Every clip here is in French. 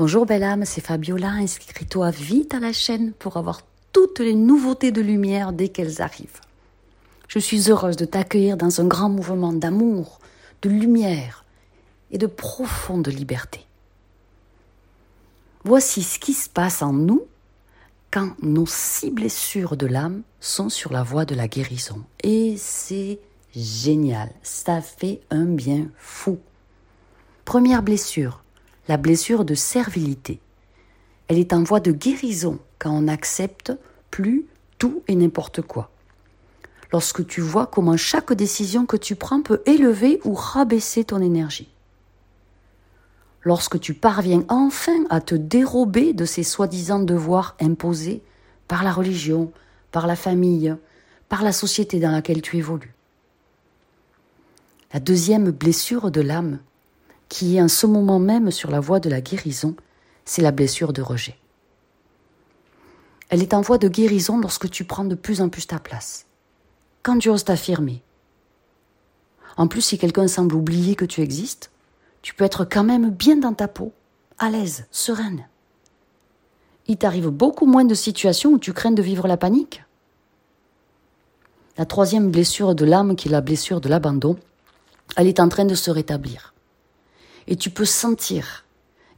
Bonjour belle âme, c'est Fabiola. Inscris-toi vite à la chaîne pour avoir toutes les nouveautés de lumière dès qu'elles arrivent. Je suis heureuse de t'accueillir dans un grand mouvement d'amour, de lumière et de profonde liberté. Voici ce qui se passe en nous quand nos six blessures de l'âme sont sur la voie de la guérison. Et c'est génial, ça fait un bien fou. Première blessure, la blessure de servilité. Elle est en voie de guérison quand on accepte plus tout et n'importe quoi. Lorsque tu vois comment chaque décision que tu prends peut élever ou rabaisser ton énergie. Lorsque tu parviens enfin à te dérober de ces soi-disant devoirs imposés par la religion, par la famille, par la société dans laquelle tu évolues. La deuxième blessure de l'âme qui est en ce moment même sur la voie de la guérison, c'est la blessure de rejet. Elle est en voie de guérison lorsque tu prends de plus en plus ta place. Quand tu oses t'affirmer. En plus, si quelqu'un semble oublier que tu existes, tu peux être quand même bien dans ta peau, à l'aise, sereine. Il t'arrive beaucoup moins de situations où tu crains de vivre la panique. La troisième blessure de l'âme, qui est la blessure de l'abandon, elle est en train de se rétablir et tu peux sentir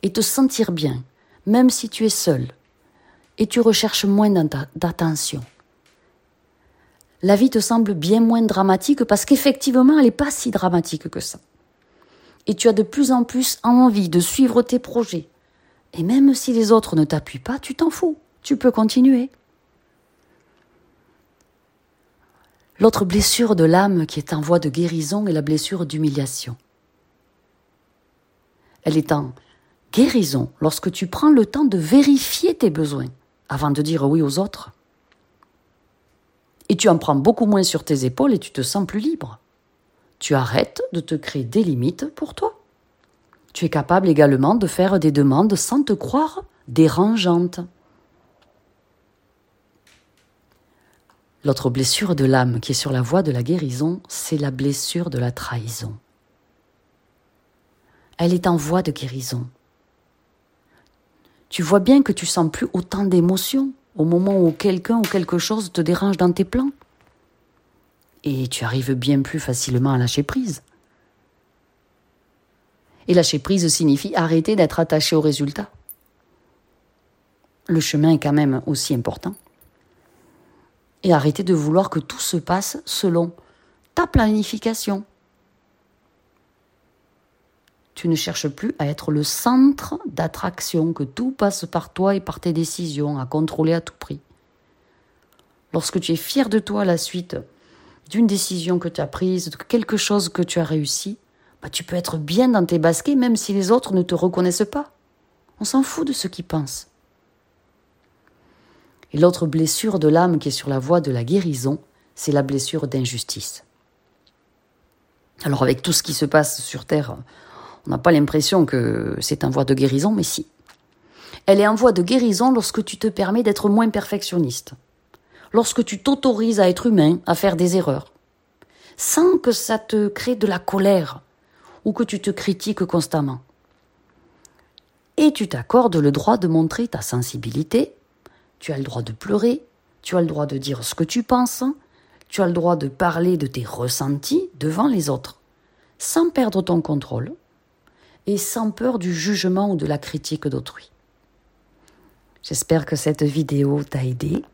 et te sentir bien, même si tu es seul et tu recherches moins d'attention. La vie te semble bien moins dramatique parce qu'effectivement, elle n'est pas si dramatique que ça. Et tu as de plus en plus envie de suivre tes projets. Et même si les autres ne t'appuient pas, tu t'en fous. Tu peux continuer. L'autre blessure de l'âme qui est en voie de guérison est la blessure d'humiliation. Elle est en guérison lorsque tu prends le temps de vérifier tes besoins avant de dire oui aux autres. Et tu en prends beaucoup moins sur tes épaules et tu te sens plus libre. Tu arrêtes de te créer des limites pour toi. Tu es capable également de faire des demandes sans te croire dérangeante. L'autre blessure de l'âme qui est sur la voie de la guérison, c'est la blessure de la trahison elle est en voie de guérison. Tu vois bien que tu sens plus autant d'émotions au moment où quelqu'un ou quelque chose te dérange dans tes plans. Et tu arrives bien plus facilement à lâcher prise. Et lâcher prise signifie arrêter d'être attaché au résultat. Le chemin est quand même aussi important. Et arrêter de vouloir que tout se passe selon ta planification, tu ne cherches plus à être le centre d'attraction, que tout passe par toi et par tes décisions, à contrôler à tout prix. Lorsque tu es fier de toi à la suite d'une décision que tu as prise, de quelque chose que tu as réussi, bah tu peux être bien dans tes baskets même si les autres ne te reconnaissent pas. On s'en fout de ce qu'ils pensent. Et l'autre blessure de l'âme qui est sur la voie de la guérison, c'est la blessure d'injustice. Alors avec tout ce qui se passe sur Terre on n'a pas l'impression que c'est en voie de guérison, mais si. Elle est en voie de guérison lorsque tu te permets d'être moins perfectionniste, lorsque tu t'autorises à être humain, à faire des erreurs, sans que ça te crée de la colère ou que tu te critiques constamment. Et tu t'accordes le droit de montrer ta sensibilité, tu as le droit de pleurer, tu as le droit de dire ce que tu penses, tu as le droit de parler de tes ressentis devant les autres, sans perdre ton contrôle, et sans peur du jugement ou de la critique d'autrui. J'espère que cette vidéo t'a aidé.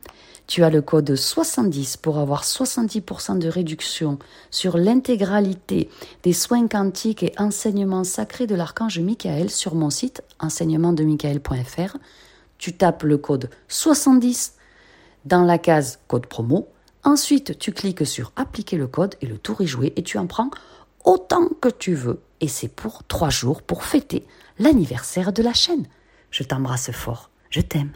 Tu as le code 70 pour avoir 70% de réduction sur l'intégralité des soins quantiques et enseignements sacrés de l'archange Michael sur mon site enseignementdemichael.fr. Tu tapes le code 70 dans la case code promo. Ensuite, tu cliques sur appliquer le code et le tour est joué et tu en prends autant que tu veux et c'est pour trois jours pour fêter l'anniversaire de la chaîne. Je t'embrasse fort, je t'aime.